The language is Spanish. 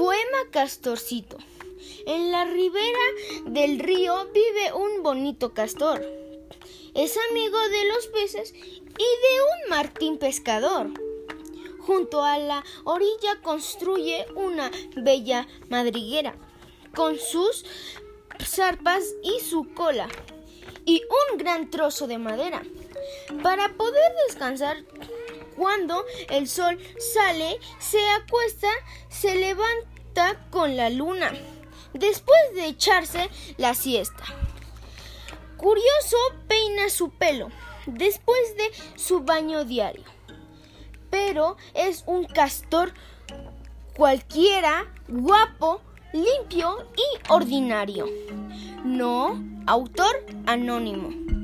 Poema Castorcito. En la ribera del río vive un bonito castor. Es amigo de los peces y de un martín pescador. Junto a la orilla construye una bella madriguera con sus zarpas y su cola y un gran trozo de madera. Para poder descansar cuando el sol sale, se acuesta, se levanta con la luna, después de echarse la siesta. Curioso peina su pelo después de su baño diario, pero es un castor cualquiera, guapo, limpio y ordinario. No, autor anónimo.